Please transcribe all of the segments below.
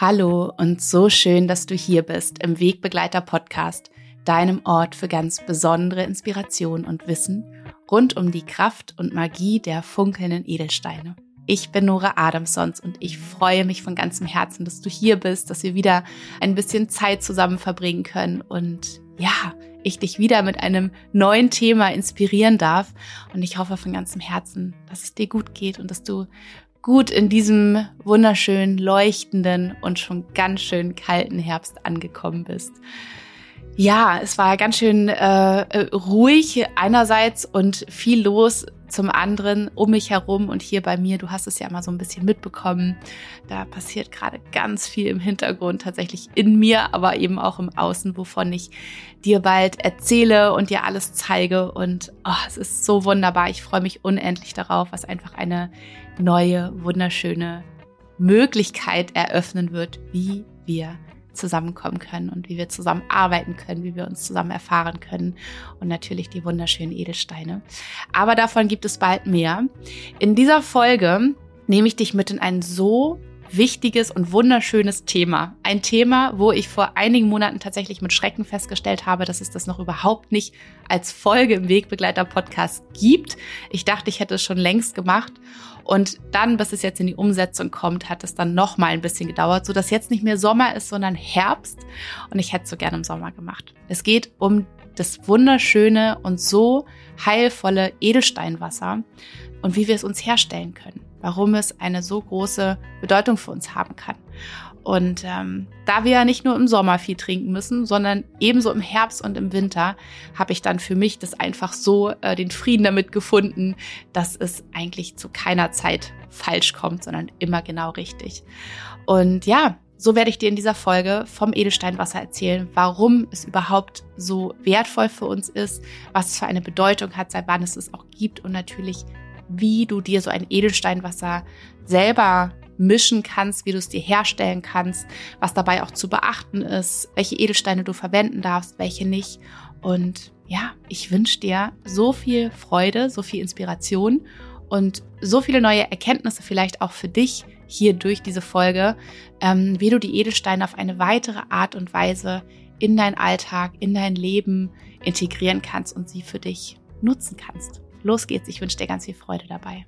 Hallo und so schön, dass du hier bist im Wegbegleiter Podcast, deinem Ort für ganz besondere Inspiration und Wissen rund um die Kraft und Magie der funkelnden Edelsteine. Ich bin Nora Adamsons und ich freue mich von ganzem Herzen, dass du hier bist, dass wir wieder ein bisschen Zeit zusammen verbringen können und ja, ich dich wieder mit einem neuen Thema inspirieren darf. Und ich hoffe von ganzem Herzen, dass es dir gut geht und dass du gut in diesem wunderschönen, leuchtenden und schon ganz schön kalten Herbst angekommen bist. Ja, es war ganz schön äh, äh ruhig einerseits und viel los zum anderen um mich herum und hier bei mir. Du hast es ja mal so ein bisschen mitbekommen. Da passiert gerade ganz viel im Hintergrund, tatsächlich in mir, aber eben auch im Außen, wovon ich dir bald erzähle und dir alles zeige. Und oh, es ist so wunderbar. Ich freue mich unendlich darauf, was einfach eine neue, wunderschöne Möglichkeit eröffnen wird, wie wir zusammenkommen können und wie wir zusammen arbeiten können, wie wir uns zusammen erfahren können und natürlich die wunderschönen Edelsteine. Aber davon gibt es bald mehr. In dieser Folge nehme ich dich mit in ein so wichtiges und wunderschönes Thema. Ein Thema, wo ich vor einigen Monaten tatsächlich mit Schrecken festgestellt habe, dass es das noch überhaupt nicht als Folge im Wegbegleiter-Podcast gibt. Ich dachte, ich hätte es schon längst gemacht. Und dann, bis es jetzt in die Umsetzung kommt, hat es dann noch mal ein bisschen gedauert, so dass jetzt nicht mehr Sommer ist, sondern Herbst. Und ich hätte es so gerne im Sommer gemacht. Es geht um das wunderschöne und so heilvolle Edelsteinwasser und wie wir es uns herstellen können. Warum es eine so große Bedeutung für uns haben kann. Und ähm, da wir ja nicht nur im Sommer viel trinken müssen, sondern ebenso im Herbst und im Winter, habe ich dann für mich das einfach so äh, den Frieden damit gefunden, dass es eigentlich zu keiner Zeit falsch kommt, sondern immer genau richtig. Und ja, so werde ich dir in dieser Folge vom Edelsteinwasser erzählen, warum es überhaupt so wertvoll für uns ist, was es für eine Bedeutung hat, seit wann es es auch gibt und natürlich, wie du dir so ein Edelsteinwasser selber mischen kannst, wie du es dir herstellen kannst, was dabei auch zu beachten ist, welche Edelsteine du verwenden darfst, welche nicht. Und ja, ich wünsche dir so viel Freude, so viel Inspiration und so viele neue Erkenntnisse vielleicht auch für dich hier durch diese Folge, ähm, wie du die Edelsteine auf eine weitere Art und Weise in deinen Alltag, in dein Leben integrieren kannst und sie für dich nutzen kannst. Los geht's, ich wünsche dir ganz viel Freude dabei.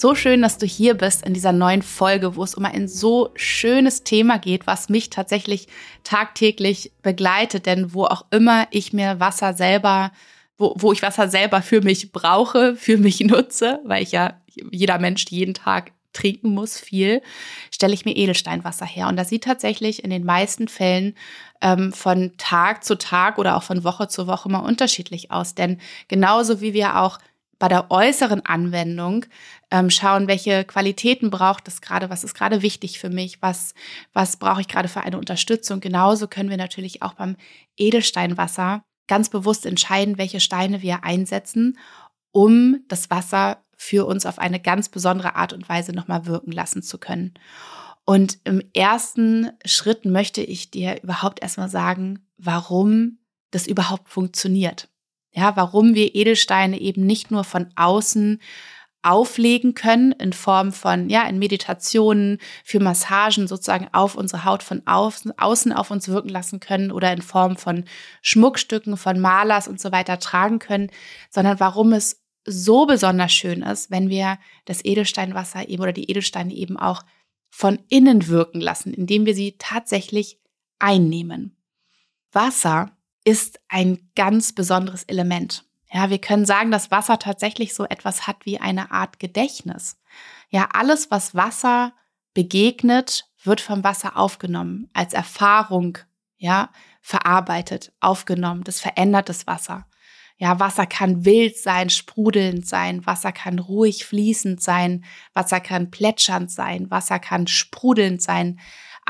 So schön, dass du hier bist in dieser neuen Folge, wo es um ein so schönes Thema geht, was mich tatsächlich tagtäglich begleitet. Denn wo auch immer ich mir Wasser selber, wo, wo ich Wasser selber für mich brauche, für mich nutze, weil ich ja jeder Mensch jeden Tag trinken muss, viel, stelle ich mir Edelsteinwasser her. Und das sieht tatsächlich in den meisten Fällen ähm, von Tag zu Tag oder auch von Woche zu Woche mal unterschiedlich aus. Denn genauso wie wir auch bei der äußeren Anwendung ähm, schauen, welche Qualitäten braucht es gerade, was ist gerade wichtig für mich, was, was brauche ich gerade für eine Unterstützung. Genauso können wir natürlich auch beim Edelsteinwasser ganz bewusst entscheiden, welche Steine wir einsetzen, um das Wasser für uns auf eine ganz besondere Art und Weise nochmal wirken lassen zu können. Und im ersten Schritt möchte ich dir überhaupt erstmal sagen, warum das überhaupt funktioniert. Ja, warum wir Edelsteine eben nicht nur von außen auflegen können in Form von, ja, in Meditationen, für Massagen sozusagen auf unsere Haut von außen, außen auf uns wirken lassen können oder in Form von Schmuckstücken, von Malers und so weiter tragen können, sondern warum es so besonders schön ist, wenn wir das Edelsteinwasser eben oder die Edelsteine eben auch von innen wirken lassen, indem wir sie tatsächlich einnehmen. Wasser ist ein ganz besonderes Element. Ja, wir können sagen, dass Wasser tatsächlich so etwas hat wie eine Art Gedächtnis. Ja, alles, was Wasser begegnet, wird vom Wasser aufgenommen, als Erfahrung, ja, verarbeitet, aufgenommen. Das verändert das Wasser. Ja, Wasser kann wild sein, sprudelnd sein, Wasser kann ruhig fließend sein, Wasser kann plätschernd sein, Wasser kann sprudelnd sein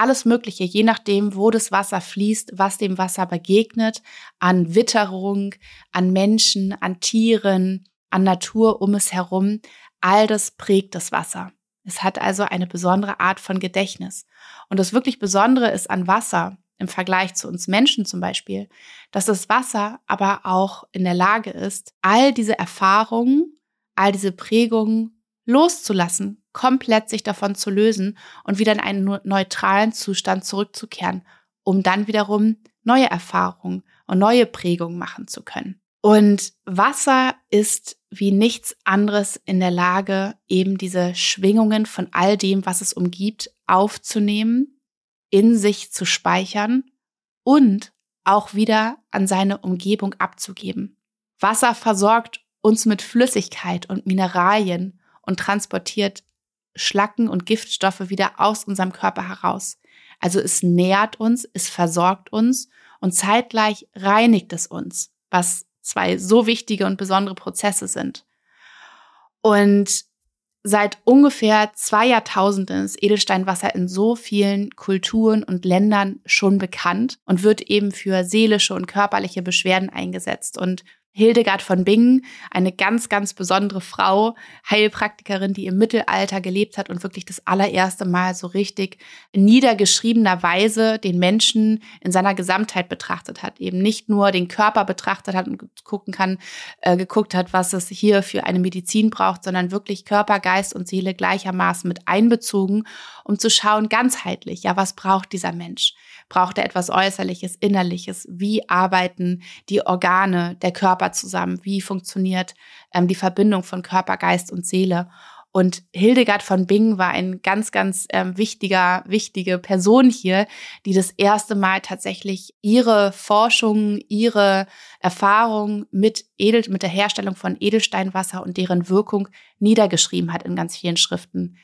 alles Mögliche, je nachdem, wo das Wasser fließt, was dem Wasser begegnet, an Witterung, an Menschen, an Tieren, an Natur um es herum. All das prägt das Wasser. Es hat also eine besondere Art von Gedächtnis. Und das wirklich Besondere ist an Wasser im Vergleich zu uns Menschen zum Beispiel, dass das Wasser aber auch in der Lage ist, all diese Erfahrungen, all diese Prägungen loszulassen, komplett sich davon zu lösen und wieder in einen neutralen Zustand zurückzukehren, um dann wiederum neue Erfahrungen und neue Prägungen machen zu können. Und Wasser ist wie nichts anderes in der Lage, eben diese Schwingungen von all dem, was es umgibt, aufzunehmen, in sich zu speichern und auch wieder an seine Umgebung abzugeben. Wasser versorgt uns mit Flüssigkeit und Mineralien und transportiert Schlacken und Giftstoffe wieder aus unserem Körper heraus. Also es nährt uns, es versorgt uns und zeitgleich reinigt es uns, was zwei so wichtige und besondere Prozesse sind. Und seit ungefähr zwei Jahrtausenden ist Edelsteinwasser in so vielen Kulturen und Ländern schon bekannt und wird eben für seelische und körperliche Beschwerden eingesetzt. Und Hildegard von Bingen, eine ganz, ganz besondere Frau, Heilpraktikerin, die im Mittelalter gelebt hat und wirklich das allererste Mal so richtig niedergeschriebener Weise den Menschen in seiner Gesamtheit betrachtet hat. Eben nicht nur den Körper betrachtet hat und gucken kann, äh, geguckt hat, was es hier für eine Medizin braucht, sondern wirklich Körper, Geist und Seele gleichermaßen mit einbezogen, um zu schauen, ganzheitlich, ja, was braucht dieser Mensch? Braucht er etwas Äußerliches, Innerliches? Wie arbeiten die Organe, der Körper zusammen? Wie funktioniert ähm, die Verbindung von Körper, Geist und Seele? Und Hildegard von Bingen war ein ganz, ganz ähm, wichtiger, wichtige Person hier, die das erste Mal tatsächlich ihre Forschung, ihre Erfahrung mit Edel, mit der Herstellung von Edelsteinwasser und deren Wirkung niedergeschrieben hat in ganz vielen Schriften.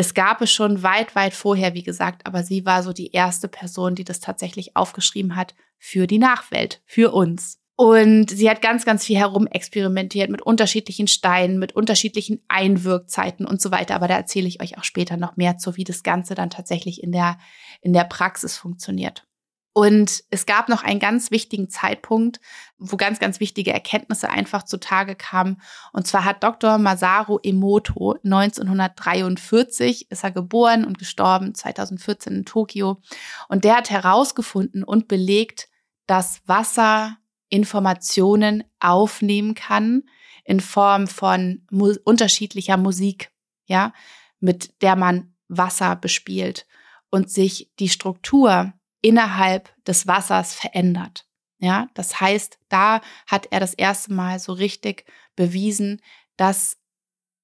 Es gab es schon weit, weit vorher, wie gesagt, aber sie war so die erste Person, die das tatsächlich aufgeschrieben hat für die Nachwelt, für uns. Und sie hat ganz, ganz viel herumexperimentiert mit unterschiedlichen Steinen, mit unterschiedlichen Einwirkzeiten und so weiter. Aber da erzähle ich euch auch später noch mehr zu, wie das Ganze dann tatsächlich in der, in der Praxis funktioniert. Und es gab noch einen ganz wichtigen Zeitpunkt, wo ganz, ganz wichtige Erkenntnisse einfach zutage kamen. Und zwar hat Dr. Masaru Emoto 1943 ist er geboren und gestorben, 2014 in Tokio. Und der hat herausgefunden und belegt, dass Wasser Informationen aufnehmen kann in Form von mu unterschiedlicher Musik, ja, mit der man Wasser bespielt und sich die Struktur innerhalb des Wassers verändert. Ja, das heißt, da hat er das erste Mal so richtig bewiesen, dass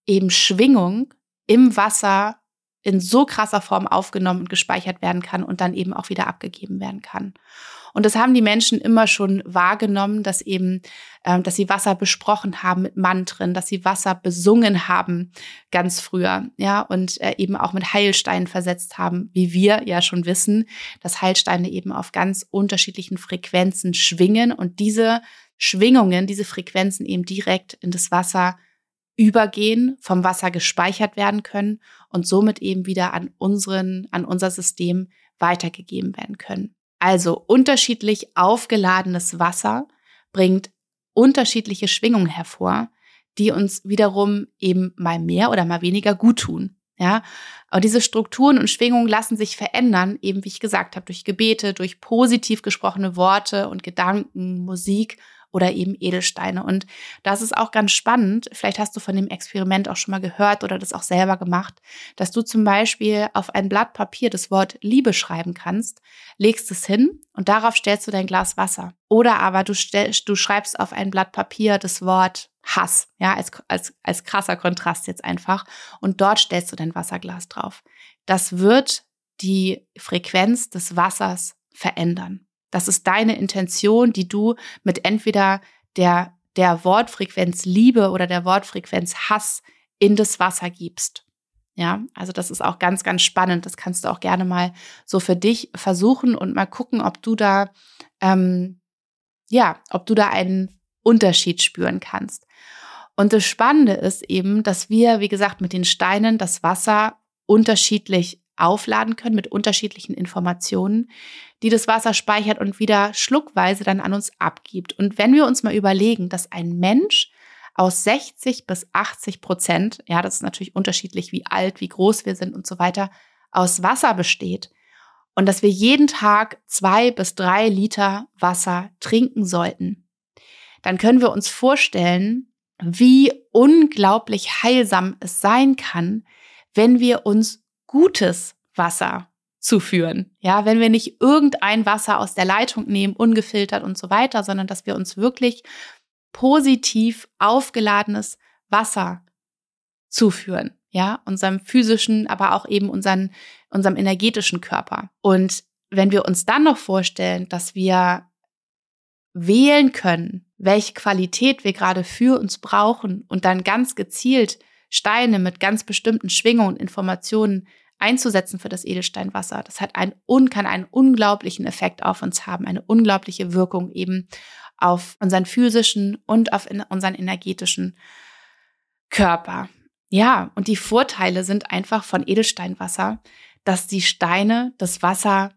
eben Schwingung im Wasser in so krasser Form aufgenommen und gespeichert werden kann und dann eben auch wieder abgegeben werden kann. Und das haben die Menschen immer schon wahrgenommen, dass eben, ähm, dass sie Wasser besprochen haben mit Mantren, dass sie Wasser besungen haben ganz früher, ja, und äh, eben auch mit Heilsteinen versetzt haben, wie wir ja schon wissen, dass Heilsteine eben auf ganz unterschiedlichen Frequenzen schwingen und diese Schwingungen, diese Frequenzen eben direkt in das Wasser übergehen, vom Wasser gespeichert werden können und somit eben wieder an unseren, an unser System weitergegeben werden können. Also unterschiedlich aufgeladenes Wasser bringt unterschiedliche Schwingungen hervor, die uns wiederum eben mal mehr oder mal weniger gut tun. Ja, und diese Strukturen und Schwingungen lassen sich verändern, eben wie ich gesagt habe, durch Gebete, durch positiv gesprochene Worte und Gedanken, Musik oder eben Edelsteine. Und das ist auch ganz spannend. Vielleicht hast du von dem Experiment auch schon mal gehört oder das auch selber gemacht, dass du zum Beispiel auf ein Blatt Papier das Wort Liebe schreiben kannst, legst es hin und darauf stellst du dein Glas Wasser. Oder aber du, stellst, du schreibst auf ein Blatt Papier das Wort Hass, ja, als, als, als krasser Kontrast jetzt einfach. Und dort stellst du dein Wasserglas drauf. Das wird die Frequenz des Wassers verändern. Das ist deine Intention, die du mit entweder der, der Wortfrequenz Liebe oder der Wortfrequenz Hass in das Wasser gibst. Ja, also das ist auch ganz, ganz spannend. Das kannst du auch gerne mal so für dich versuchen und mal gucken, ob du da, ähm, ja, ob du da einen Unterschied spüren kannst. Und das Spannende ist eben, dass wir, wie gesagt, mit den Steinen das Wasser unterschiedlich aufladen können mit unterschiedlichen Informationen, die das Wasser speichert und wieder schluckweise dann an uns abgibt. Und wenn wir uns mal überlegen, dass ein Mensch aus 60 bis 80 Prozent, ja, das ist natürlich unterschiedlich, wie alt, wie groß wir sind und so weiter, aus Wasser besteht und dass wir jeden Tag zwei bis drei Liter Wasser trinken sollten, dann können wir uns vorstellen, wie unglaublich heilsam es sein kann, wenn wir uns gutes Wasser zuführen. Ja, wenn wir nicht irgendein Wasser aus der Leitung nehmen, ungefiltert und so weiter, sondern dass wir uns wirklich positiv aufgeladenes Wasser zuführen. Ja, unserem physischen, aber auch eben unseren, unserem energetischen Körper. Und wenn wir uns dann noch vorstellen, dass wir wählen können, welche Qualität wir gerade für uns brauchen und dann ganz gezielt Steine mit ganz bestimmten Schwingungen und Informationen einzusetzen für das Edelsteinwasser. Das hat einen, kann einen unglaublichen Effekt auf uns haben, eine unglaubliche Wirkung eben auf unseren physischen und auf unseren energetischen Körper. Ja, und die Vorteile sind einfach von Edelsteinwasser, dass die Steine das Wasser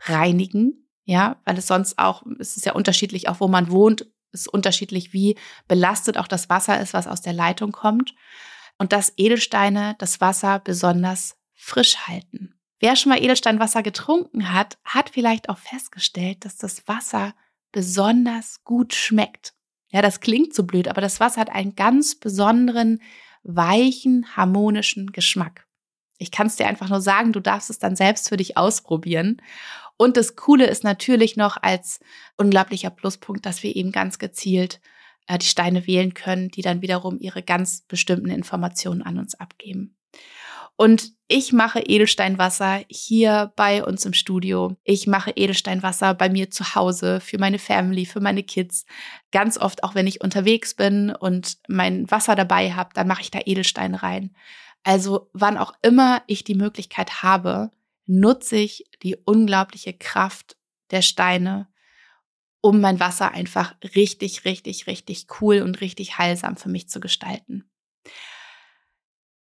reinigen, ja, weil es sonst auch, es ist ja unterschiedlich, auch wo man wohnt, ist unterschiedlich, wie belastet auch das Wasser ist, was aus der Leitung kommt. Und dass Edelsteine das Wasser besonders frisch halten. Wer schon mal Edelsteinwasser getrunken hat, hat vielleicht auch festgestellt, dass das Wasser besonders gut schmeckt. Ja, das klingt so blöd, aber das Wasser hat einen ganz besonderen, weichen, harmonischen Geschmack. Ich kann es dir einfach nur sagen, du darfst es dann selbst für dich ausprobieren. Und das Coole ist natürlich noch als unglaublicher Pluspunkt, dass wir eben ganz gezielt äh, die Steine wählen können, die dann wiederum ihre ganz bestimmten Informationen an uns abgeben. Und ich mache Edelsteinwasser hier bei uns im Studio. Ich mache Edelsteinwasser bei mir zu Hause für meine Family, für meine Kids. Ganz oft, auch wenn ich unterwegs bin und mein Wasser dabei habe, dann mache ich da Edelstein rein. Also wann auch immer ich die Möglichkeit habe, nutze ich die unglaubliche Kraft der Steine, um mein Wasser einfach richtig, richtig, richtig cool und richtig heilsam für mich zu gestalten.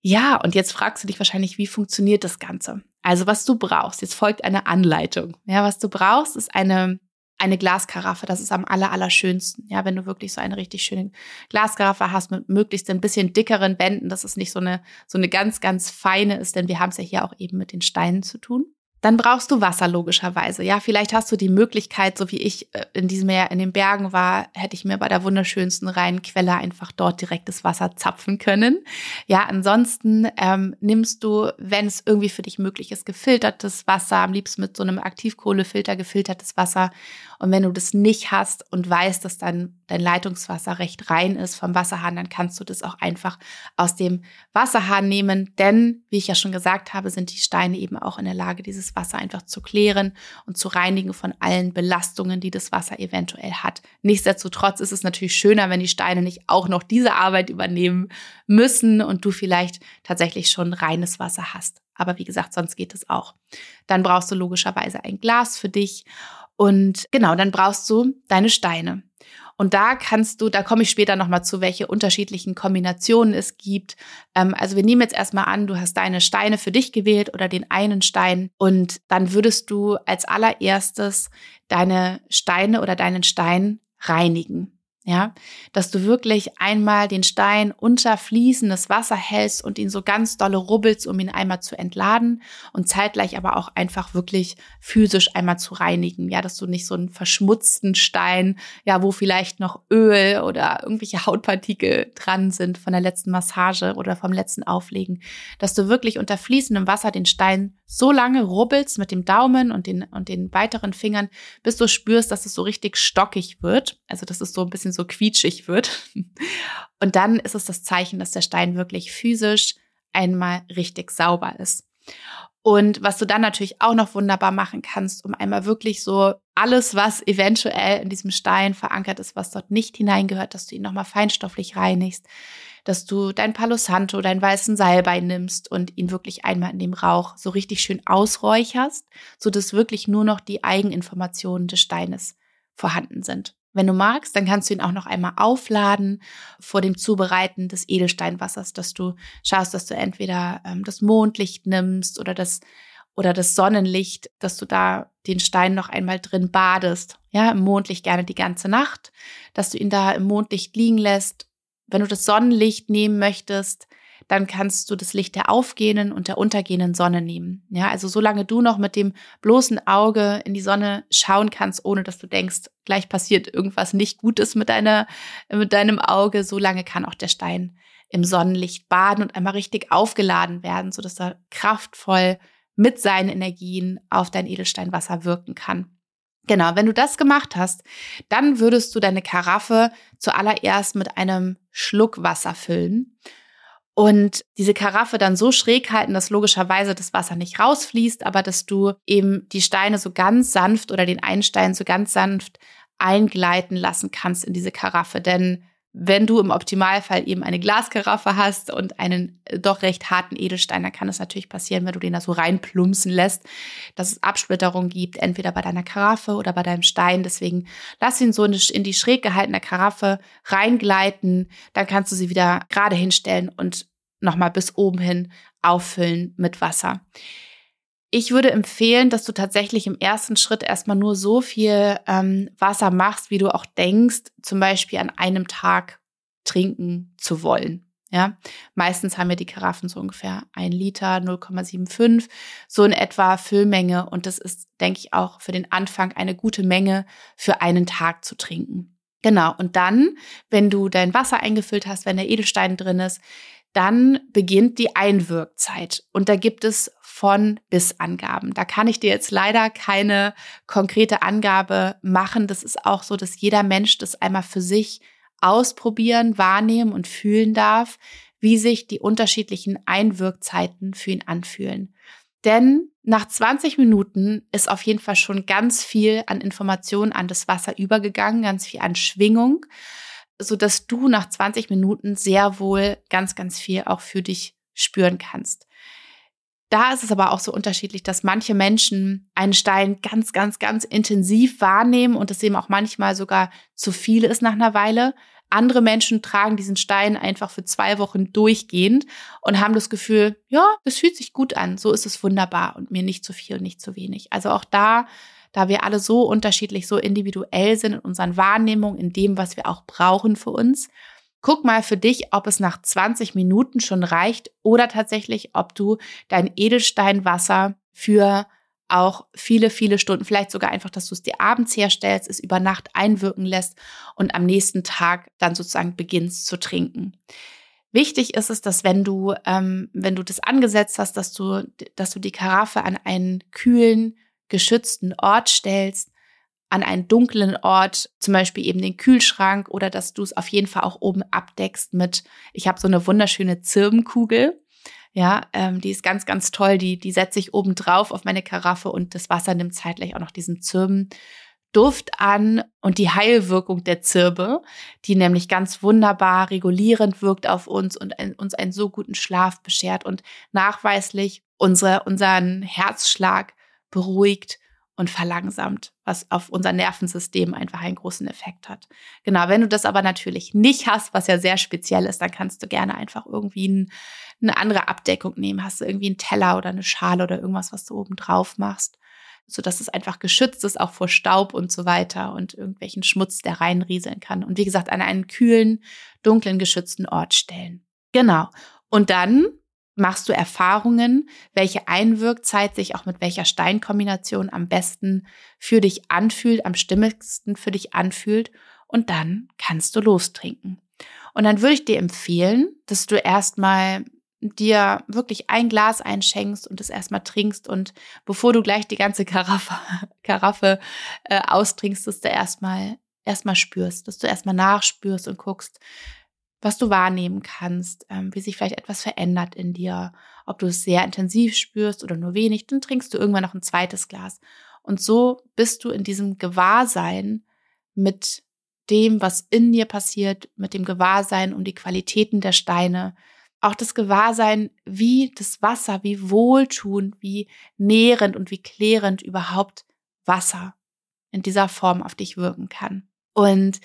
Ja, und jetzt fragst du dich wahrscheinlich, wie funktioniert das Ganze? Also, was du brauchst, jetzt folgt eine Anleitung. Ja, was du brauchst, ist eine, eine Glaskaraffe. Das ist am aller, allerschönsten. Ja, wenn du wirklich so eine richtig schöne Glaskaraffe hast mit möglichst ein bisschen dickeren Bänden, dass es nicht so eine, so eine ganz, ganz feine ist, denn wir haben es ja hier auch eben mit den Steinen zu tun. Dann brauchst du Wasser logischerweise. Ja, vielleicht hast du die Möglichkeit, so wie ich äh, in diesem Jahr in den Bergen war, hätte ich mir bei der wunderschönsten reinen Quelle einfach dort direktes Wasser zapfen können. Ja, ansonsten ähm, nimmst du, wenn es irgendwie für dich möglich ist, gefiltertes Wasser, am liebsten mit so einem Aktivkohlefilter gefiltertes Wasser. Und wenn du das nicht hast und weißt, dass dein, dein Leitungswasser recht rein ist vom Wasserhahn, dann kannst du das auch einfach aus dem Wasserhahn nehmen. Denn, wie ich ja schon gesagt habe, sind die Steine eben auch in der Lage, dieses Wasser einfach zu klären und zu reinigen von allen Belastungen, die das Wasser eventuell hat. Nichtsdestotrotz ist es natürlich schöner, wenn die Steine nicht auch noch diese Arbeit übernehmen müssen und du vielleicht tatsächlich schon reines Wasser hast. Aber wie gesagt, sonst geht es auch. Dann brauchst du logischerweise ein Glas für dich und genau, dann brauchst du deine Steine. Und da kannst du, da komme ich später nochmal zu, welche unterschiedlichen Kombinationen es gibt. Ähm, also wir nehmen jetzt erstmal an, du hast deine Steine für dich gewählt oder den einen Stein und dann würdest du als allererstes deine Steine oder deinen Stein reinigen. Ja, dass du wirklich einmal den Stein unter fließendes Wasser hältst und ihn so ganz dolle rubbelst, um ihn einmal zu entladen und zeitgleich aber auch einfach wirklich physisch einmal zu reinigen. Ja, dass du nicht so einen verschmutzten Stein, ja, wo vielleicht noch Öl oder irgendwelche Hautpartikel dran sind von der letzten Massage oder vom letzten Auflegen, dass du wirklich unter fließendem Wasser den Stein so lange rubbelst mit dem Daumen und den, und den weiteren Fingern, bis du spürst, dass es so richtig stockig wird. Also, dass es so ein bisschen so quietschig wird. Und dann ist es das Zeichen, dass der Stein wirklich physisch einmal richtig sauber ist. Und was du dann natürlich auch noch wunderbar machen kannst, um einmal wirklich so alles, was eventuell in diesem Stein verankert ist, was dort nicht hineingehört, dass du ihn nochmal feinstofflich reinigst, dass du dein Palo Santo, deinen weißen Salbei nimmst und ihn wirklich einmal in dem Rauch so richtig schön ausräucherst, sodass wirklich nur noch die Eigeninformationen des Steines vorhanden sind. Wenn du magst, dann kannst du ihn auch noch einmal aufladen vor dem Zubereiten des Edelsteinwassers, dass du schaust, dass du entweder ähm, das Mondlicht nimmst oder das oder das Sonnenlicht, dass du da den Stein noch einmal drin badest. Ja, im Mondlicht gerne die ganze Nacht, dass du ihn da im Mondlicht liegen lässt wenn du das Sonnenlicht nehmen möchtest, dann kannst du das Licht der aufgehenden und der untergehenden Sonne nehmen. Ja, also solange du noch mit dem bloßen Auge in die Sonne schauen kannst, ohne dass du denkst, gleich passiert irgendwas nicht Gutes mit deiner, mit deinem Auge, solange kann auch der Stein im Sonnenlicht baden und einmal richtig aufgeladen werden, sodass er kraftvoll mit seinen Energien auf dein Edelsteinwasser wirken kann. Genau, wenn du das gemacht hast, dann würdest du deine Karaffe zuallererst mit einem Schluck Wasser füllen und diese Karaffe dann so schräg halten, dass logischerweise das Wasser nicht rausfließt, aber dass du eben die Steine so ganz sanft oder den Einstein so ganz sanft eingleiten lassen kannst in diese Karaffe. Denn wenn du im Optimalfall eben eine Glaskaraffe hast und einen äh, doch recht harten Edelstein, dann kann es natürlich passieren, wenn du den da so reinplumpsen lässt, dass es Absplitterung gibt, entweder bei deiner Karaffe oder bei deinem Stein. Deswegen lass ihn so in die schräg gehaltene Karaffe reingleiten. Dann kannst du sie wieder gerade hinstellen und nochmal bis oben hin auffüllen mit Wasser. Ich würde empfehlen, dass du tatsächlich im ersten Schritt erstmal nur so viel ähm, Wasser machst, wie du auch denkst, zum Beispiel an einem Tag trinken zu wollen. Ja, meistens haben wir die Karaffen so ungefähr ein Liter, 0,75, so in etwa Füllmenge. Und das ist, denke ich, auch für den Anfang eine gute Menge für einen Tag zu trinken. Genau. Und dann, wenn du dein Wasser eingefüllt hast, wenn der Edelstein drin ist, dann beginnt die Einwirkzeit. Und da gibt es von bis Angaben. Da kann ich dir jetzt leider keine konkrete Angabe machen. Das ist auch so, dass jeder Mensch das einmal für sich ausprobieren, wahrnehmen und fühlen darf, wie sich die unterschiedlichen Einwirkzeiten für ihn anfühlen. Denn nach 20 Minuten ist auf jeden Fall schon ganz viel an Informationen an das Wasser übergegangen, ganz viel an Schwingung, so dass du nach 20 Minuten sehr wohl ganz, ganz viel auch für dich spüren kannst. Da ist es aber auch so unterschiedlich, dass manche Menschen einen Stein ganz, ganz, ganz intensiv wahrnehmen und es eben auch manchmal sogar zu viel ist nach einer Weile. Andere Menschen tragen diesen Stein einfach für zwei Wochen durchgehend und haben das Gefühl, ja, das fühlt sich gut an, so ist es wunderbar und mir nicht zu viel und nicht zu wenig. Also auch da, da wir alle so unterschiedlich, so individuell sind in unseren Wahrnehmungen, in dem, was wir auch brauchen für uns, Guck mal für dich, ob es nach 20 Minuten schon reicht oder tatsächlich, ob du dein Edelsteinwasser für auch viele, viele Stunden, vielleicht sogar einfach, dass du es dir abends herstellst, es über Nacht einwirken lässt und am nächsten Tag dann sozusagen beginnst zu trinken. Wichtig ist es, dass wenn du, ähm, wenn du das angesetzt hast, dass du, dass du die Karaffe an einen kühlen, geschützten Ort stellst, an einen dunklen Ort, zum Beispiel eben den Kühlschrank oder dass du es auf jeden Fall auch oben abdeckst mit, ich habe so eine wunderschöne Zirbenkugel. Ja, ähm, die ist ganz, ganz toll. Die, die setze ich oben drauf auf meine Karaffe und das Wasser nimmt zeitgleich auch noch diesen Zirbenduft an und die Heilwirkung der Zirbe, die nämlich ganz wunderbar regulierend wirkt auf uns und ein, uns einen so guten Schlaf beschert und nachweislich unsere, unseren Herzschlag beruhigt und verlangsamt, was auf unser Nervensystem einfach einen großen Effekt hat. Genau, wenn du das aber natürlich nicht hast, was ja sehr speziell ist, dann kannst du gerne einfach irgendwie ein, eine andere Abdeckung nehmen. Hast du irgendwie einen Teller oder eine Schale oder irgendwas, was du oben drauf machst, sodass es einfach geschützt ist, auch vor Staub und so weiter und irgendwelchen Schmutz, der reinrieseln kann. Und wie gesagt, an einen kühlen, dunklen, geschützten Ort stellen. Genau. Und dann machst du Erfahrungen, welche Einwirkzeit sich auch mit welcher Steinkombination am besten für dich anfühlt, am stimmigsten für dich anfühlt und dann kannst du lostrinken. Und dann würde ich dir empfehlen, dass du erstmal dir wirklich ein Glas einschenkst und es erstmal trinkst und bevor du gleich die ganze Karaffe, Karaffe äh, austrinkst, dass du erstmal erstmal spürst, dass du erstmal nachspürst und guckst, was du wahrnehmen kannst, ähm, wie sich vielleicht etwas verändert in dir, ob du es sehr intensiv spürst oder nur wenig, dann trinkst du irgendwann noch ein zweites Glas. Und so bist du in diesem Gewahrsein mit dem, was in dir passiert, mit dem Gewahrsein um die Qualitäten der Steine, auch das Gewahrsein, wie das Wasser, wie wohltuend, wie nährend und wie klärend überhaupt Wasser in dieser Form auf dich wirken kann. Und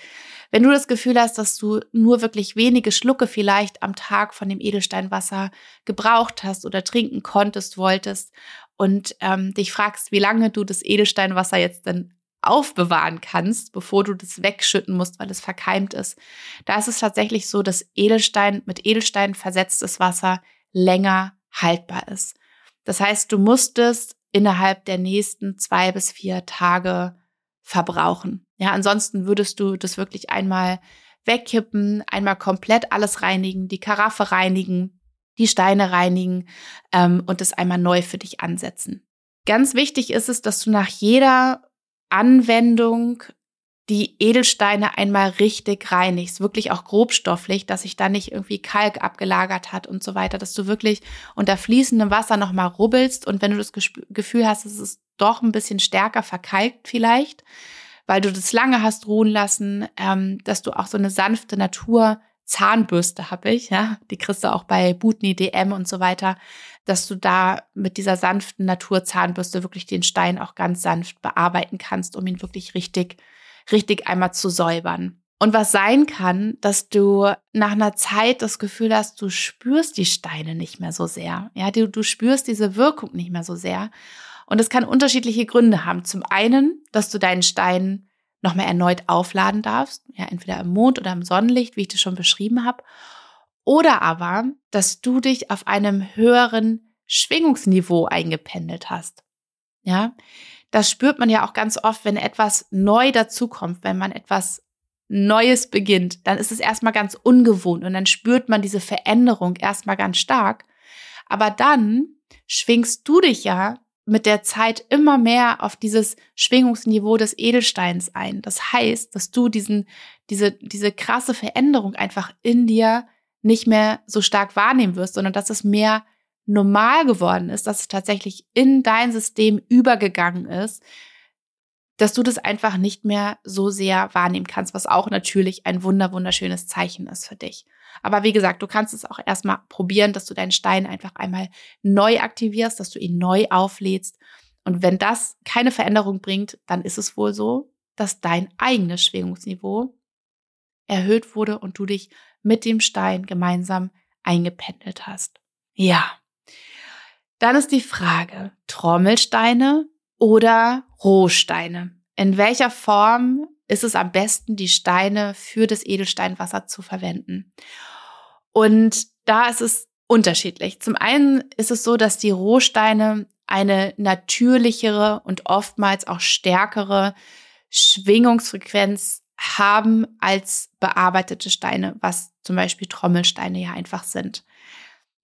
wenn du das Gefühl hast, dass du nur wirklich wenige Schlucke vielleicht am Tag von dem Edelsteinwasser gebraucht hast oder trinken konntest, wolltest und ähm, dich fragst, wie lange du das Edelsteinwasser jetzt denn aufbewahren kannst, bevor du das wegschütten musst, weil es verkeimt ist. Da ist es tatsächlich so, dass Edelstein mit Edelstein versetztes Wasser länger haltbar ist. Das heißt, du musst es innerhalb der nächsten zwei bis vier Tage verbrauchen. Ja, ansonsten würdest du das wirklich einmal wegkippen, einmal komplett alles reinigen, die Karaffe reinigen, die Steine reinigen ähm, und es einmal neu für dich ansetzen. Ganz wichtig ist es, dass du nach jeder Anwendung die Edelsteine einmal richtig reinigst, wirklich auch grobstofflich, dass sich da nicht irgendwie Kalk abgelagert hat und so weiter, dass du wirklich unter fließendem Wasser nochmal rubbelst und wenn du das Gefühl hast, es ist doch ein bisschen stärker verkalkt vielleicht, weil du das lange hast ruhen lassen, ähm, dass du auch so eine sanfte Natur Zahnbürste habe ich, ja, die kriegst du auch bei Butni DM und so weiter, dass du da mit dieser sanften Naturzahnbürste wirklich den Stein auch ganz sanft bearbeiten kannst, um ihn wirklich richtig, richtig einmal zu säubern. Und was sein kann, dass du nach einer Zeit das Gefühl hast, du spürst die Steine nicht mehr so sehr. Ja, du, du spürst diese Wirkung nicht mehr so sehr. Und es kann unterschiedliche Gründe haben. Zum einen, dass du deinen Stein nochmal erneut aufladen darfst, ja, entweder im Mond oder im Sonnenlicht, wie ich das schon beschrieben habe. Oder aber, dass du dich auf einem höheren Schwingungsniveau eingependelt hast. Ja, das spürt man ja auch ganz oft, wenn etwas neu dazukommt, wenn man etwas Neues beginnt, dann ist es erstmal ganz ungewohnt und dann spürt man diese Veränderung erstmal ganz stark. Aber dann schwingst du dich ja mit der Zeit immer mehr auf dieses Schwingungsniveau des Edelsteins ein. Das heißt, dass du diesen, diese, diese krasse Veränderung einfach in dir nicht mehr so stark wahrnehmen wirst, sondern dass es mehr normal geworden ist, dass es tatsächlich in dein System übergegangen ist, dass du das einfach nicht mehr so sehr wahrnehmen kannst, was auch natürlich ein wunder wunderschönes Zeichen ist für dich. Aber wie gesagt, du kannst es auch erstmal probieren, dass du deinen Stein einfach einmal neu aktivierst, dass du ihn neu auflädst. Und wenn das keine Veränderung bringt, dann ist es wohl so, dass dein eigenes Schwingungsniveau erhöht wurde und du dich mit dem Stein gemeinsam eingependelt hast. Ja. Dann ist die Frage, Trommelsteine oder Rohsteine? In welcher Form ist es am besten, die Steine für das Edelsteinwasser zu verwenden. Und da ist es unterschiedlich. Zum einen ist es so, dass die Rohsteine eine natürlichere und oftmals auch stärkere Schwingungsfrequenz haben als bearbeitete Steine, was zum Beispiel Trommelsteine ja einfach sind.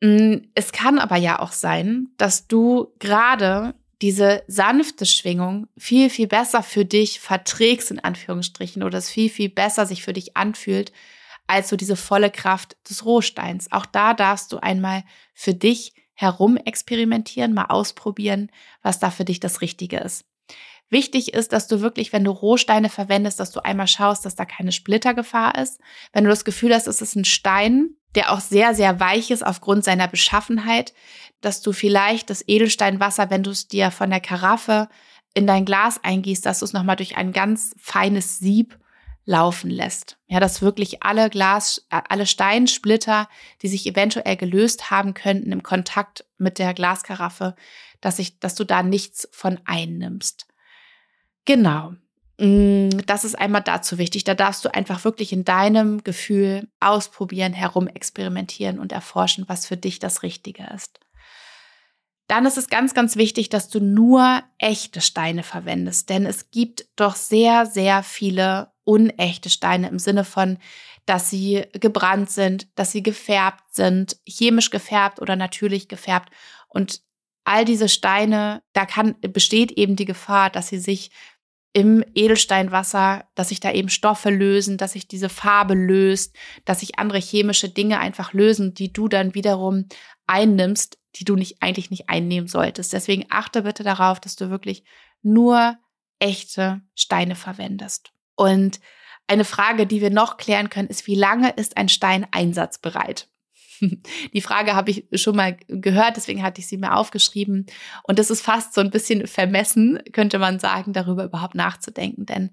Mm, es kann aber ja auch sein, dass du gerade diese sanfte Schwingung viel, viel besser für dich verträgst, in Anführungsstrichen, oder es viel, viel besser sich für dich anfühlt, als so diese volle Kraft des Rohsteins. Auch da darfst du einmal für dich herum experimentieren, mal ausprobieren, was da für dich das Richtige ist. Wichtig ist, dass du wirklich, wenn du Rohsteine verwendest, dass du einmal schaust, dass da keine Splittergefahr ist. Wenn du das Gefühl hast, es ist ein Stein, der auch sehr, sehr weich ist aufgrund seiner Beschaffenheit, dass du vielleicht das Edelsteinwasser, wenn du es dir von der Karaffe in dein Glas eingießt, dass du es nochmal durch ein ganz feines Sieb laufen lässt. Ja, dass wirklich alle Glas, äh, alle Steinsplitter, die sich eventuell gelöst haben könnten im Kontakt mit der Glaskaraffe, dass ich, dass du da nichts von einnimmst. Genau. Mm, das ist einmal dazu wichtig. Da darfst du einfach wirklich in deinem Gefühl ausprobieren, herumexperimentieren und erforschen, was für dich das Richtige ist dann ist es ganz, ganz wichtig, dass du nur echte Steine verwendest, denn es gibt doch sehr, sehr viele unechte Steine im Sinne von, dass sie gebrannt sind, dass sie gefärbt sind, chemisch gefärbt oder natürlich gefärbt. Und all diese Steine, da kann, besteht eben die Gefahr, dass sie sich im Edelsteinwasser, dass sich da eben Stoffe lösen, dass sich diese Farbe löst, dass sich andere chemische Dinge einfach lösen, die du dann wiederum einnimmst, die du nicht eigentlich nicht einnehmen solltest. Deswegen achte bitte darauf, dass du wirklich nur echte Steine verwendest. Und eine Frage, die wir noch klären können, ist, wie lange ist ein Stein einsatzbereit? Die Frage habe ich schon mal gehört, deswegen hatte ich sie mir aufgeschrieben. Und das ist fast so ein bisschen vermessen, könnte man sagen, darüber überhaupt nachzudenken, denn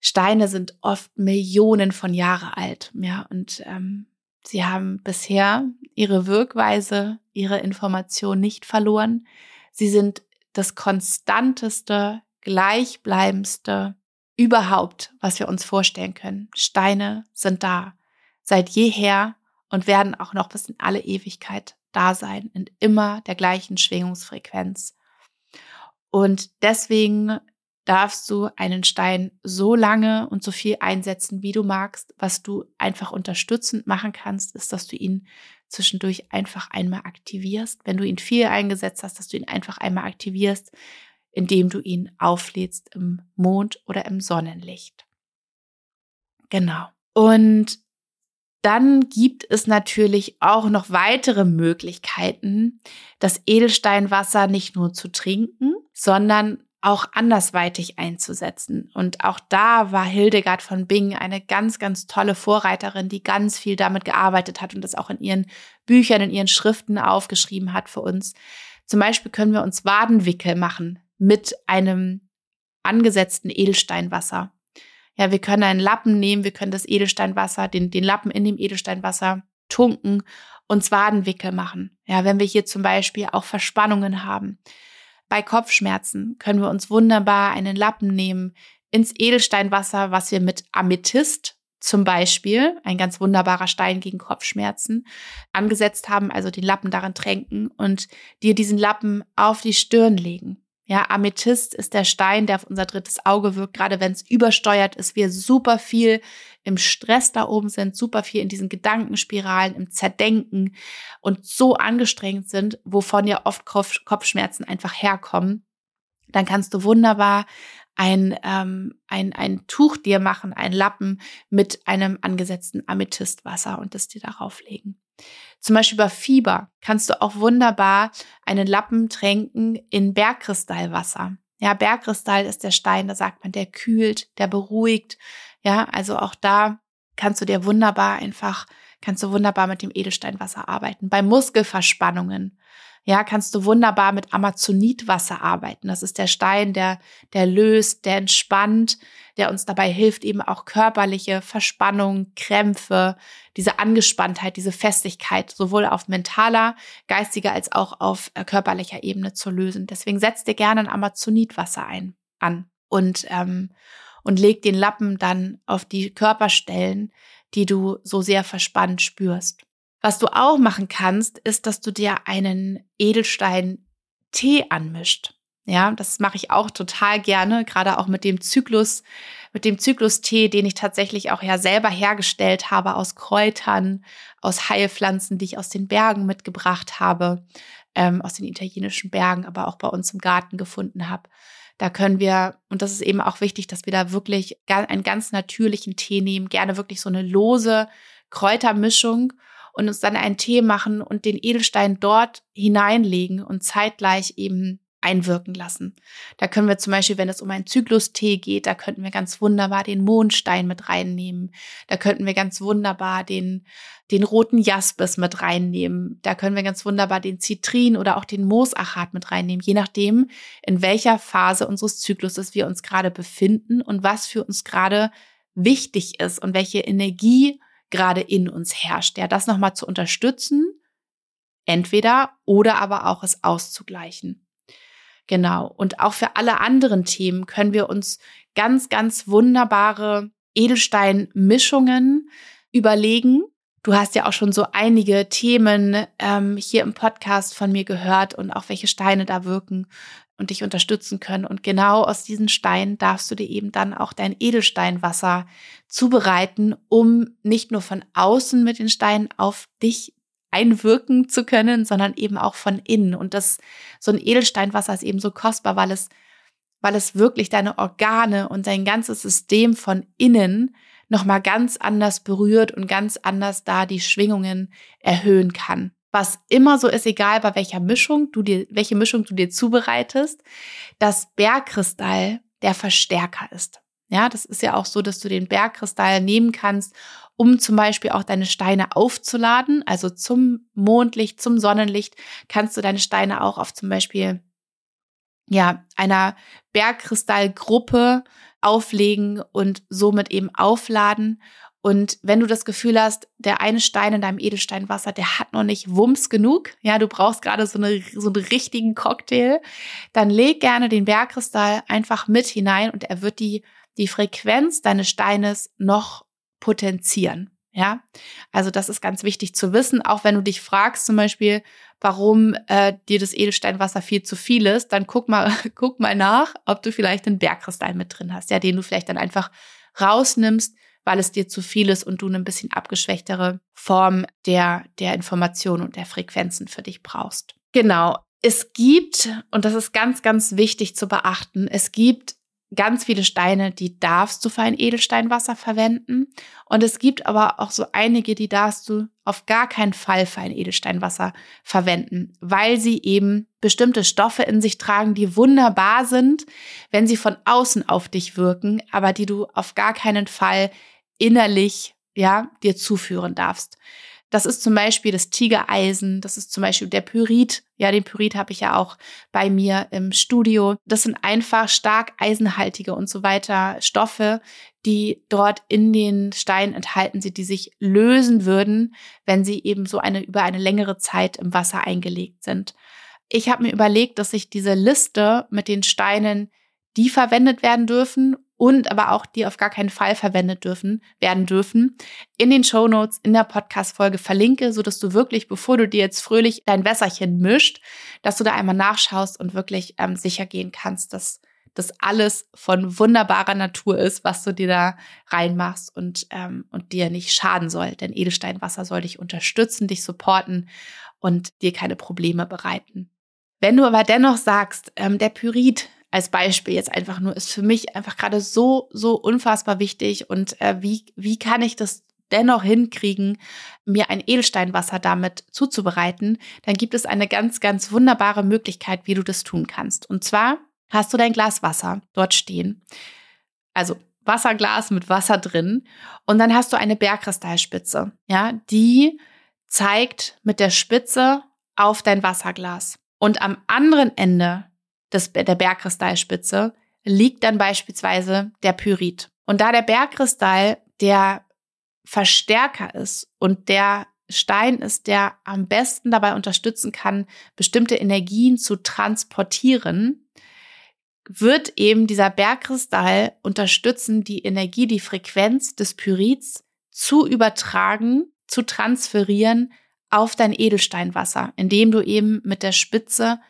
Steine sind oft Millionen von Jahre alt. Ja, und ähm, Sie haben bisher ihre Wirkweise, ihre Information nicht verloren. Sie sind das konstanteste gleichbleibendste überhaupt, was wir uns vorstellen können. Steine sind da seit jeher und werden auch noch bis in alle Ewigkeit da sein, in immer der gleichen Schwingungsfrequenz. Und deswegen darfst du einen Stein so lange und so viel einsetzen, wie du magst. Was du einfach unterstützend machen kannst, ist, dass du ihn zwischendurch einfach einmal aktivierst. Wenn du ihn viel eingesetzt hast, dass du ihn einfach einmal aktivierst, indem du ihn auflädst im Mond oder im Sonnenlicht. Genau. Und dann gibt es natürlich auch noch weitere Möglichkeiten, das Edelsteinwasser nicht nur zu trinken, sondern auch andersweitig einzusetzen. Und auch da war Hildegard von Bingen eine ganz, ganz tolle Vorreiterin, die ganz viel damit gearbeitet hat und das auch in ihren Büchern, in ihren Schriften aufgeschrieben hat für uns. Zum Beispiel können wir uns Wadenwickel machen mit einem angesetzten Edelsteinwasser. Ja, wir können einen Lappen nehmen, wir können das Edelsteinwasser, den, den Lappen in dem Edelsteinwasser tunken und Wadenwickel machen. Ja, wenn wir hier zum Beispiel auch Verspannungen haben bei Kopfschmerzen können wir uns wunderbar einen Lappen nehmen ins Edelsteinwasser, was wir mit Amethyst zum Beispiel, ein ganz wunderbarer Stein gegen Kopfschmerzen, angesetzt haben, also den Lappen darin tränken und dir diesen Lappen auf die Stirn legen. Ja, Amethyst ist der Stein, der auf unser drittes Auge wirkt, gerade wenn es übersteuert ist, wir super viel im Stress da oben sind, super viel in diesen Gedankenspiralen, im Zerdenken und so angestrengt sind, wovon ja oft Kopf Kopfschmerzen einfach herkommen. Dann kannst du wunderbar ein, ähm, ein, ein Tuch dir machen, ein Lappen mit einem angesetzten Amethystwasser und das dir darauf legen. Zum Beispiel bei Fieber kannst du auch wunderbar einen Lappen tränken in Bergkristallwasser. Ja, Bergkristall ist der Stein, da sagt man, der kühlt, der beruhigt. Ja, also auch da kannst du dir wunderbar einfach, kannst du wunderbar mit dem Edelsteinwasser arbeiten. Bei Muskelverspannungen ja, kannst du wunderbar mit Amazonitwasser arbeiten. Das ist der Stein, der, der löst, der entspannt, der uns dabei hilft, eben auch körperliche Verspannung, Krämpfe, diese Angespanntheit, diese Festigkeit sowohl auf mentaler, geistiger als auch auf äh, körperlicher Ebene zu lösen. Deswegen setz dir gerne ein Amazonitwasser ein, an und, ähm, und leg den Lappen dann auf die Körperstellen, die du so sehr verspannt spürst. Was du auch machen kannst, ist, dass du dir einen Edelstein-Tee anmischt. Ja, das mache ich auch total gerne, gerade auch mit dem Zyklus, mit dem Zyklus-Tee, den ich tatsächlich auch ja selber hergestellt habe aus Kräutern, aus Heilpflanzen, die ich aus den Bergen mitgebracht habe, ähm, aus den italienischen Bergen, aber auch bei uns im Garten gefunden habe. Da können wir, und das ist eben auch wichtig, dass wir da wirklich einen ganz natürlichen Tee nehmen, gerne wirklich so eine lose Kräutermischung und uns dann einen Tee machen und den Edelstein dort hineinlegen und zeitgleich eben einwirken lassen. Da können wir zum Beispiel, wenn es um einen Zyklus-Tee geht, da könnten wir ganz wunderbar den Mondstein mit reinnehmen. Da könnten wir ganz wunderbar den, den roten Jaspis mit reinnehmen. Da können wir ganz wunderbar den Zitrin oder auch den Moosachat mit reinnehmen, je nachdem, in welcher Phase unseres Zykluses wir uns gerade befinden und was für uns gerade wichtig ist und welche Energie gerade in uns herrscht. Ja, das nochmal zu unterstützen, entweder oder aber auch es auszugleichen. Genau. Und auch für alle anderen Themen können wir uns ganz, ganz wunderbare Edelsteinmischungen überlegen. Du hast ja auch schon so einige Themen ähm, hier im Podcast von mir gehört und auch welche Steine da wirken und dich unterstützen können. Und genau aus diesen Steinen darfst du dir eben dann auch dein Edelsteinwasser zubereiten, um nicht nur von außen mit den Steinen auf dich einwirken zu können, sondern eben auch von innen. Und das, so ein Edelsteinwasser ist eben so kostbar, weil es, weil es wirklich deine Organe und dein ganzes System von innen nochmal ganz anders berührt und ganz anders da die Schwingungen erhöhen kann was immer so ist, egal bei welcher Mischung du dir, welche Mischung du dir zubereitest, dass Bergkristall der Verstärker ist. Ja, das ist ja auch so, dass du den Bergkristall nehmen kannst, um zum Beispiel auch deine Steine aufzuladen. Also zum Mondlicht, zum Sonnenlicht kannst du deine Steine auch auf zum Beispiel ja, einer Bergkristallgruppe auflegen und somit eben aufladen Und wenn du das Gefühl hast, der eine Stein in deinem Edelsteinwasser, der hat noch nicht Wumms genug, ja, du brauchst gerade so, eine, so einen richtigen Cocktail, dann leg gerne den Bergkristall einfach mit hinein und er wird die, die Frequenz deines Steines noch potenzieren. Ja, also das ist ganz wichtig zu wissen, auch wenn du dich fragst zum Beispiel, warum äh, dir das Edelsteinwasser viel zu viel ist, dann guck mal, guck mal nach, ob du vielleicht einen Bergkristall mit drin hast, ja, den du vielleicht dann einfach rausnimmst, weil es dir zu viel ist und du eine bisschen abgeschwächtere Form der, der Information und der Frequenzen für dich brauchst. Genau. Es gibt, und das ist ganz, ganz wichtig zu beachten, es gibt ganz viele Steine, die darfst du für ein Edelsteinwasser verwenden. Und es gibt aber auch so einige, die darfst du auf gar keinen Fall für ein Edelsteinwasser verwenden, weil sie eben bestimmte Stoffe in sich tragen, die wunderbar sind, wenn sie von außen auf dich wirken, aber die du auf gar keinen Fall innerlich, ja, dir zuführen darfst. Das ist zum Beispiel das Tigereisen, das ist zum Beispiel der Pyrit. Ja, den Pyrit habe ich ja auch bei mir im Studio. Das sind einfach stark eisenhaltige und so weiter Stoffe, die dort in den Steinen enthalten sind, die sich lösen würden, wenn sie eben so eine über eine längere Zeit im Wasser eingelegt sind. Ich habe mir überlegt, dass ich diese Liste mit den Steinen, die verwendet werden dürfen und aber auch die auf gar keinen Fall verwendet dürfen, werden dürfen, in den Show Notes in der Podcast-Folge verlinke, so dass du wirklich, bevor du dir jetzt fröhlich dein Wässerchen mischt, dass du da einmal nachschaust und wirklich ähm, sicher gehen kannst, dass das alles von wunderbarer Natur ist, was du dir da reinmachst und, ähm, und dir nicht schaden soll. Denn Edelsteinwasser soll dich unterstützen, dich supporten und dir keine Probleme bereiten. Wenn du aber dennoch sagst, ähm, der Pyrit, als Beispiel jetzt einfach nur, ist für mich einfach gerade so, so unfassbar wichtig. Und äh, wie, wie kann ich das dennoch hinkriegen, mir ein Edelsteinwasser damit zuzubereiten, dann gibt es eine ganz, ganz wunderbare Möglichkeit, wie du das tun kannst. Und zwar hast du dein Glas Wasser dort stehen. Also Wasserglas mit Wasser drin. Und dann hast du eine Bergkristallspitze, ja, die zeigt mit der Spitze auf dein Wasserglas. Und am anderen Ende des, der Bergkristallspitze liegt dann beispielsweise der Pyrit. Und da der Bergkristall der Verstärker ist und der Stein ist, der am besten dabei unterstützen kann, bestimmte Energien zu transportieren, wird eben dieser Bergkristall unterstützen, die Energie, die Frequenz des Pyrits zu übertragen, zu transferieren auf dein Edelsteinwasser, indem du eben mit der Spitze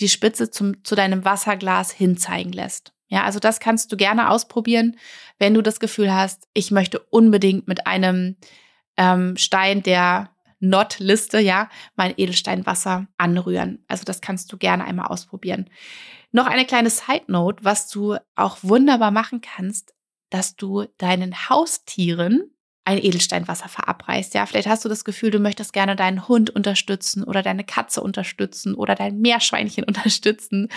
die Spitze zum, zu deinem Wasserglas hinzeigen lässt. Ja, also das kannst du gerne ausprobieren, wenn du das Gefühl hast, ich möchte unbedingt mit einem ähm, Stein der Not-Liste, ja, mein Edelsteinwasser anrühren. Also das kannst du gerne einmal ausprobieren. Noch eine kleine Side-Note, was du auch wunderbar machen kannst, dass du deinen Haustieren ein Edelsteinwasser verabreichst. Ja, vielleicht hast du das Gefühl, du möchtest gerne deinen Hund unterstützen oder deine Katze unterstützen oder dein Meerschweinchen unterstützen.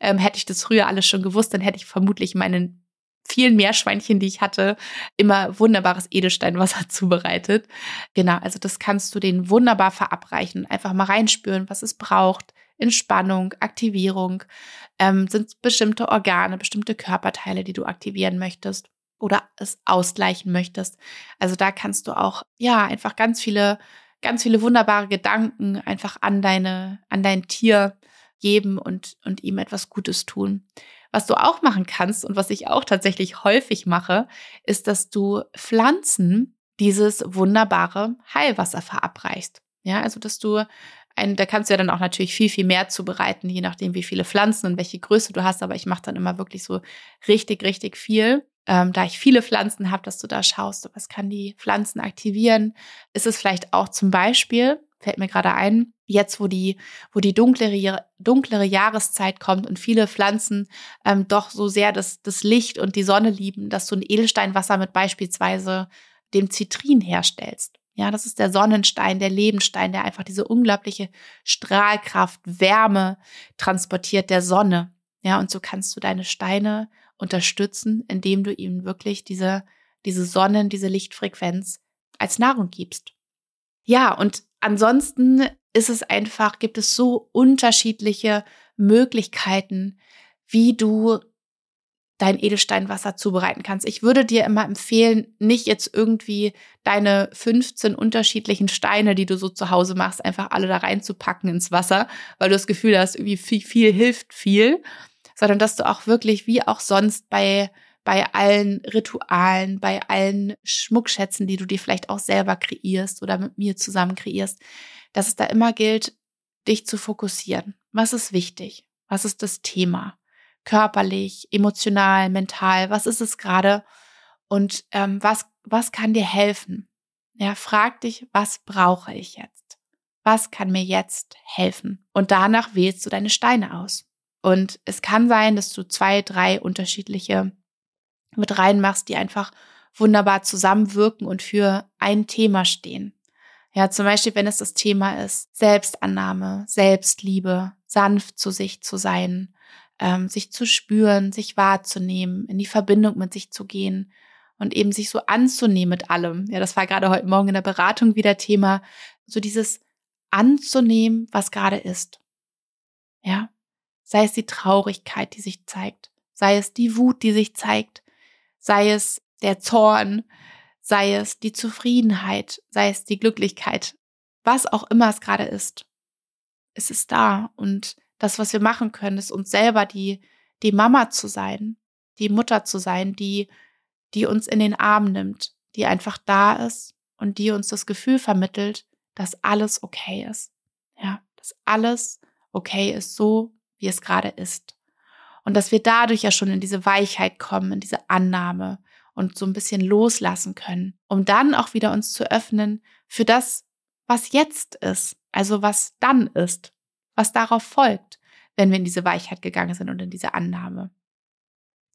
Ähm, hätte ich das früher alles schon gewusst, dann hätte ich vermutlich meinen vielen Meerschweinchen, die ich hatte, immer wunderbares Edelsteinwasser zubereitet. Genau, also das kannst du denen wunderbar verabreichen. Einfach mal reinspüren, was es braucht. Entspannung, Aktivierung, ähm, sind bestimmte Organe, bestimmte Körperteile, die du aktivieren möchtest oder es ausgleichen möchtest. Also da kannst du auch, ja, einfach ganz viele, ganz viele wunderbare Gedanken einfach an deine, an dein Tier geben und, und ihm etwas Gutes tun. Was du auch machen kannst und was ich auch tatsächlich häufig mache, ist, dass du Pflanzen dieses wunderbare Heilwasser verabreichst. Ja, also dass du ein, da kannst du ja dann auch natürlich viel, viel mehr zubereiten, je nachdem, wie viele Pflanzen und welche Größe du hast. Aber ich mache dann immer wirklich so richtig, richtig viel ähm, da ich viele Pflanzen habe, dass du da schaust, was kann die Pflanzen aktivieren. Ist es vielleicht auch zum Beispiel, fällt mir gerade ein, jetzt wo die, wo die dunklere, dunklere Jahreszeit kommt und viele Pflanzen ähm, doch so sehr das, das Licht und die Sonne lieben, dass du ein Edelsteinwasser mit beispielsweise dem Zitrin herstellst. Ja, das ist der Sonnenstein, der Lebenstein, der einfach diese unglaubliche Strahlkraft, Wärme transportiert der Sonne. Ja, und so kannst du deine Steine unterstützen, indem du ihnen wirklich diese, diese Sonnen, diese Lichtfrequenz als Nahrung gibst. Ja, und ansonsten ist es einfach, gibt es so unterschiedliche Möglichkeiten, wie du dein Edelsteinwasser zubereiten kannst. Ich würde dir immer empfehlen, nicht jetzt irgendwie deine 15 unterschiedlichen Steine, die du so zu Hause machst, einfach alle da reinzupacken ins Wasser, weil du das Gefühl hast, irgendwie viel, viel hilft viel, sondern dass du auch wirklich wie auch sonst bei bei allen Ritualen, bei allen Schmuckschätzen, die du dir vielleicht auch selber kreierst oder mit mir zusammen kreierst, dass es da immer gilt, dich zu fokussieren. Was ist wichtig? Was ist das Thema? Körperlich, emotional, mental, was ist es gerade? Und ähm, was, was kann dir helfen? Ja, frag dich, was brauche ich jetzt? Was kann mir jetzt helfen? Und danach wählst du deine Steine aus. Und es kann sein, dass du zwei, drei unterschiedliche mit reinmachst, die einfach wunderbar zusammenwirken und für ein Thema stehen. Ja, zum Beispiel, wenn es das Thema ist, Selbstannahme, Selbstliebe, sanft zu sich zu sein, ähm, sich zu spüren, sich wahrzunehmen, in die Verbindung mit sich zu gehen und eben sich so anzunehmen mit allem. Ja, das war gerade heute Morgen in der Beratung wieder Thema, so dieses anzunehmen, was gerade ist. Ja, sei es die Traurigkeit, die sich zeigt, sei es die Wut, die sich zeigt, sei es der Zorn, sei es die Zufriedenheit, sei es die Glücklichkeit, was auch immer es gerade ist. Es ist da. Und das, was wir machen können, ist uns selber die, die Mama zu sein, die Mutter zu sein, die, die uns in den Arm nimmt, die einfach da ist und die uns das Gefühl vermittelt, dass alles okay ist. Ja, dass alles okay ist, so wie es gerade ist. Und dass wir dadurch ja schon in diese Weichheit kommen, in diese Annahme und so ein bisschen loslassen können, um dann auch wieder uns zu öffnen für das, was jetzt ist, also was dann ist, was darauf folgt, wenn wir in diese Weichheit gegangen sind und in diese Annahme.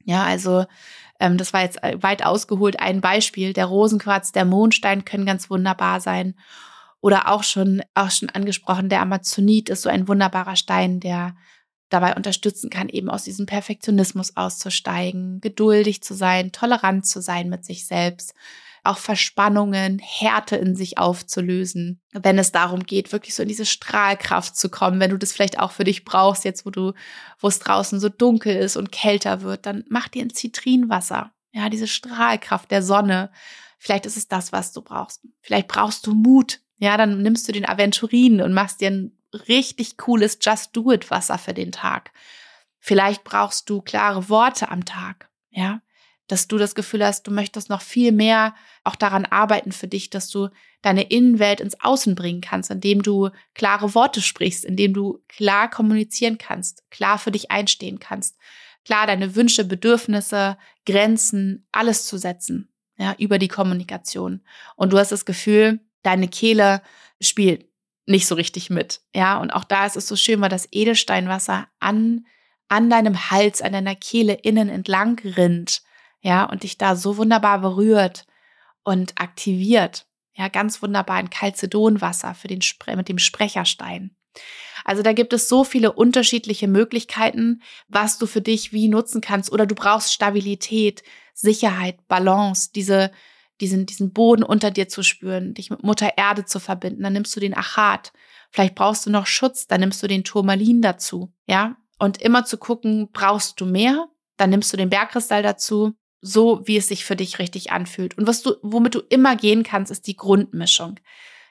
Ja, also ähm, das war jetzt äh, weit ausgeholt ein Beispiel. Der Rosenquarz, der Mondstein können ganz wunderbar sein. Oder auch schon, auch schon angesprochen, der Amazonit ist so ein wunderbarer Stein, der dabei unterstützen kann, eben aus diesem Perfektionismus auszusteigen, geduldig zu sein, tolerant zu sein mit sich selbst, auch Verspannungen, Härte in sich aufzulösen, wenn es darum geht, wirklich so in diese Strahlkraft zu kommen, wenn du das vielleicht auch für dich brauchst, jetzt wo du, wo es draußen so dunkel ist und kälter wird, dann mach dir ein Zitrinwasser. Ja, diese Strahlkraft der Sonne. Vielleicht ist es das, was du brauchst. Vielleicht brauchst du Mut. Ja, dann nimmst du den Aventurin und machst dir ein richtig cooles Just Do It Wasser für den Tag. Vielleicht brauchst du klare Worte am Tag, ja, dass du das Gefühl hast, du möchtest noch viel mehr auch daran arbeiten für dich, dass du deine Innenwelt ins Außen bringen kannst, indem du klare Worte sprichst, indem du klar kommunizieren kannst, klar für dich einstehen kannst, klar deine Wünsche, Bedürfnisse, Grenzen, alles zu setzen, ja, über die Kommunikation. Und du hast das Gefühl, deine Kehle spielt nicht so richtig mit. Ja, und auch da ist es so schön, weil das Edelsteinwasser an, an deinem Hals, an deiner Kehle innen entlang rinnt. Ja, und dich da so wunderbar berührt und aktiviert. Ja, ganz wunderbar ein Calcedonwasser für den, mit dem Sprecherstein. Also da gibt es so viele unterschiedliche Möglichkeiten, was du für dich wie nutzen kannst. Oder du brauchst Stabilität, Sicherheit, Balance, diese, diesen, diesen Boden unter dir zu spüren, dich mit Mutter Erde zu verbinden, dann nimmst du den Achat. Vielleicht brauchst du noch Schutz, dann nimmst du den Turmalin dazu, ja? Und immer zu gucken, brauchst du mehr? Dann nimmst du den Bergkristall dazu, so wie es sich für dich richtig anfühlt. Und was du, womit du immer gehen kannst, ist die Grundmischung.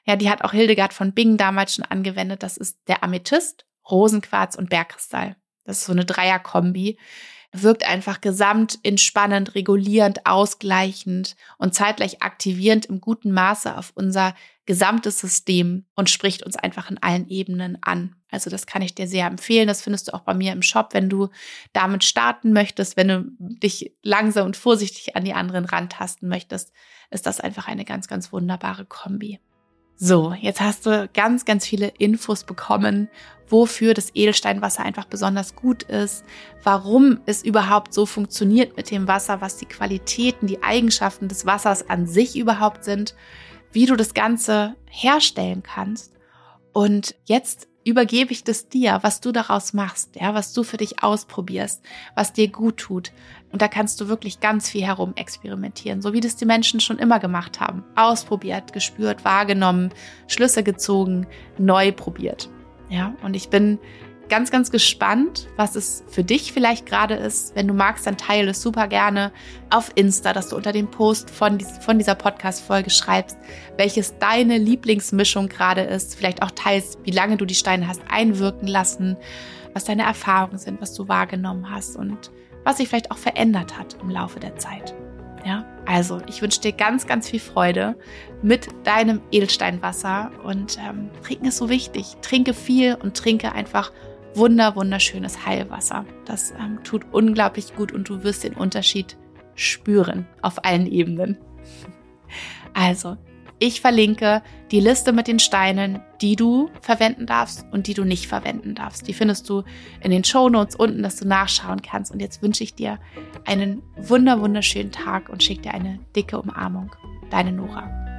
Ja, die hat auch Hildegard von Bingen damals schon angewendet. Das ist der Amethyst, Rosenquarz und Bergkristall. Das ist so eine Dreierkombi, wirkt einfach gesamt entspannend, regulierend, ausgleichend und zeitgleich aktivierend im guten Maße auf unser gesamtes System und spricht uns einfach in allen Ebenen an. Also das kann ich dir sehr empfehlen. Das findest du auch bei mir im Shop, wenn du damit starten möchtest, wenn du dich langsam und vorsichtig an die anderen rantasten möchtest, ist das einfach eine ganz, ganz wunderbare Kombi. So, jetzt hast du ganz, ganz viele Infos bekommen, wofür das Edelsteinwasser einfach besonders gut ist, warum es überhaupt so funktioniert mit dem Wasser, was die Qualitäten, die Eigenschaften des Wassers an sich überhaupt sind, wie du das Ganze herstellen kannst. Und jetzt übergebe ich das dir, was du daraus machst, ja, was du für dich ausprobierst, was dir gut tut. Und da kannst du wirklich ganz viel herum experimentieren, so wie das die Menschen schon immer gemacht haben. Ausprobiert, gespürt, wahrgenommen, Schlüsse gezogen, neu probiert. Ja, und ich bin ganz, ganz gespannt, was es für dich vielleicht gerade ist. Wenn du magst, dann teile es super gerne auf Insta, dass du unter dem Post von, von dieser Podcast-Folge schreibst, welches deine Lieblingsmischung gerade ist. Vielleicht auch teilst, wie lange du die Steine hast einwirken lassen, was deine Erfahrungen sind, was du wahrgenommen hast und was sich vielleicht auch verändert hat im Laufe der Zeit. Ja, also ich wünsche dir ganz, ganz viel Freude mit deinem Edelsteinwasser und ähm, trinken ist so wichtig. Trinke viel und trinke einfach wunder, wunderschönes Heilwasser. Das ähm, tut unglaublich gut und du wirst den Unterschied spüren auf allen Ebenen. Also, ich verlinke die Liste mit den Steinen, die du verwenden darfst und die du nicht verwenden darfst. Die findest du in den Show Notes unten, dass du nachschauen kannst. Und jetzt wünsche ich dir einen wunder wunderschönen Tag und schicke dir eine dicke Umarmung. Deine Nora.